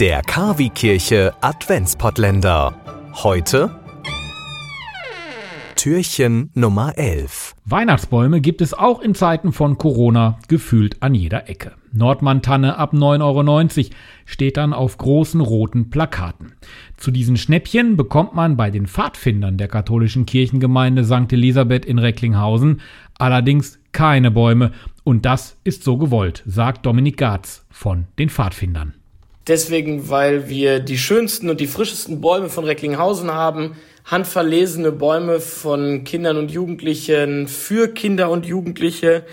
Der Kavi-Kirche Adventspottländer. Heute Türchen Nummer 11. Weihnachtsbäume gibt es auch in Zeiten von Corona gefühlt an jeder Ecke. Nordmann-Tanne ab 9,90 Euro steht dann auf großen roten Plakaten. Zu diesen Schnäppchen bekommt man bei den Pfadfindern der katholischen Kirchengemeinde St. Elisabeth in Recklinghausen allerdings keine Bäume. Und das ist so gewollt, sagt Dominik Garz von den Pfadfindern. Deswegen, weil wir die schönsten und die frischesten Bäume von Recklinghausen haben, handverlesene Bäume von Kindern und Jugendlichen für Kinder und Jugendliche.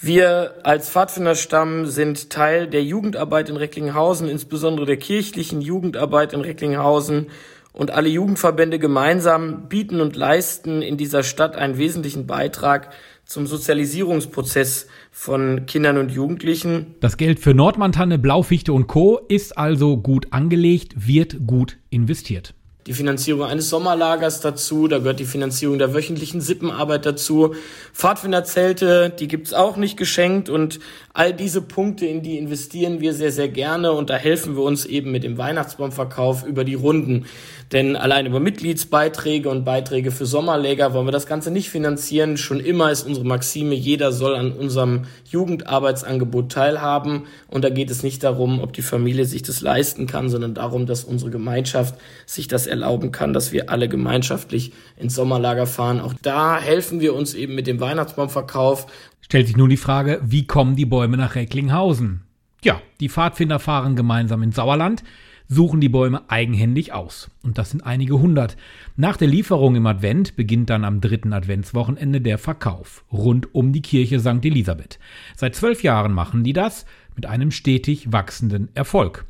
Wir als Pfadfinderstamm sind Teil der Jugendarbeit in Recklinghausen, insbesondere der kirchlichen Jugendarbeit in Recklinghausen. Und alle Jugendverbände gemeinsam bieten und leisten in dieser Stadt einen wesentlichen Beitrag zum Sozialisierungsprozess von Kindern und Jugendlichen. Das Geld für Nordmantanne, Blaufichte und Co. ist also gut angelegt, wird gut investiert die Finanzierung eines Sommerlagers dazu, da gehört die Finanzierung der wöchentlichen Sippenarbeit dazu. Pfadfinderzelte, die gibt's auch nicht geschenkt und all diese Punkte, in die investieren wir sehr, sehr gerne und da helfen wir uns eben mit dem Weihnachtsbaumverkauf über die Runden. Denn allein über Mitgliedsbeiträge und Beiträge für Sommerläger wollen wir das Ganze nicht finanzieren. Schon immer ist unsere Maxime, jeder soll an unserem Jugendarbeitsangebot teilhaben. Und da geht es nicht darum, ob die Familie sich das leisten kann, sondern darum, dass unsere Gemeinschaft sich das erlauben kann, dass wir alle gemeinschaftlich ins Sommerlager fahren. Auch da helfen wir uns eben mit dem Weihnachtsbaumverkauf. Stellt sich nun die Frage, wie kommen die Bäume nach Recklinghausen? Ja, die Pfadfinder fahren gemeinsam ins Sauerland suchen die Bäume eigenhändig aus. Und das sind einige hundert. Nach der Lieferung im Advent beginnt dann am dritten Adventswochenende der Verkauf rund um die Kirche St. Elisabeth. Seit zwölf Jahren machen die das mit einem stetig wachsenden Erfolg.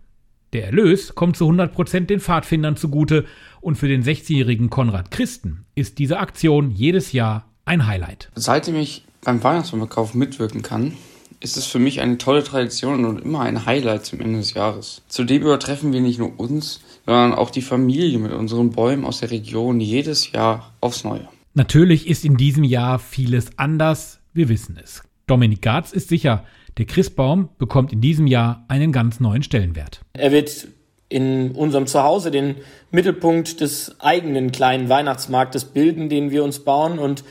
Der Erlös kommt zu 100 Prozent den Pfadfindern zugute und für den 16-jährigen Konrad Christen ist diese Aktion jedes Jahr ein Highlight. Seitdem ich beim Weihnachtsbaumverkauf mitwirken kann, ist es für mich eine tolle Tradition und immer ein Highlight zum Ende des Jahres. Zudem übertreffen wir nicht nur uns, sondern auch die Familie mit unseren Bäumen aus der Region jedes Jahr aufs Neue. Natürlich ist in diesem Jahr vieles anders, wir wissen es. Dominik Garz ist sicher, der Christbaum bekommt in diesem Jahr einen ganz neuen Stellenwert. Er wird in unserem Zuhause den Mittelpunkt des eigenen kleinen Weihnachtsmarktes bilden, den wir uns bauen und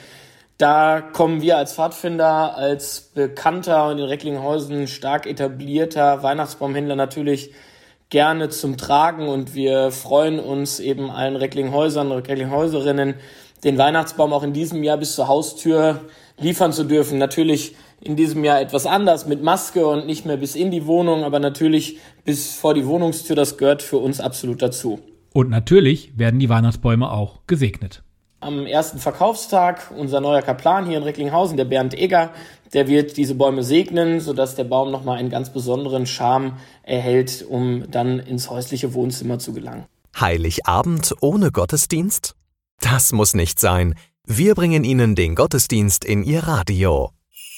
da kommen wir als Pfadfinder, als bekannter und in Recklinghausen stark etablierter Weihnachtsbaumhändler natürlich gerne zum Tragen und wir freuen uns eben allen Recklinghäusern und Recklinghäuserinnen, den Weihnachtsbaum auch in diesem Jahr bis zur Haustür liefern zu dürfen. Natürlich in diesem Jahr etwas anders mit Maske und nicht mehr bis in die Wohnung, aber natürlich bis vor die Wohnungstür, das gehört für uns absolut dazu. Und natürlich werden die Weihnachtsbäume auch gesegnet. Am ersten Verkaufstag unser neuer Kaplan hier in Recklinghausen, der Bernd Egger, der wird diese Bäume segnen, sodass der Baum nochmal einen ganz besonderen Charme erhält, um dann ins häusliche Wohnzimmer zu gelangen. Heiligabend ohne Gottesdienst? Das muss nicht sein. Wir bringen Ihnen den Gottesdienst in Ihr Radio.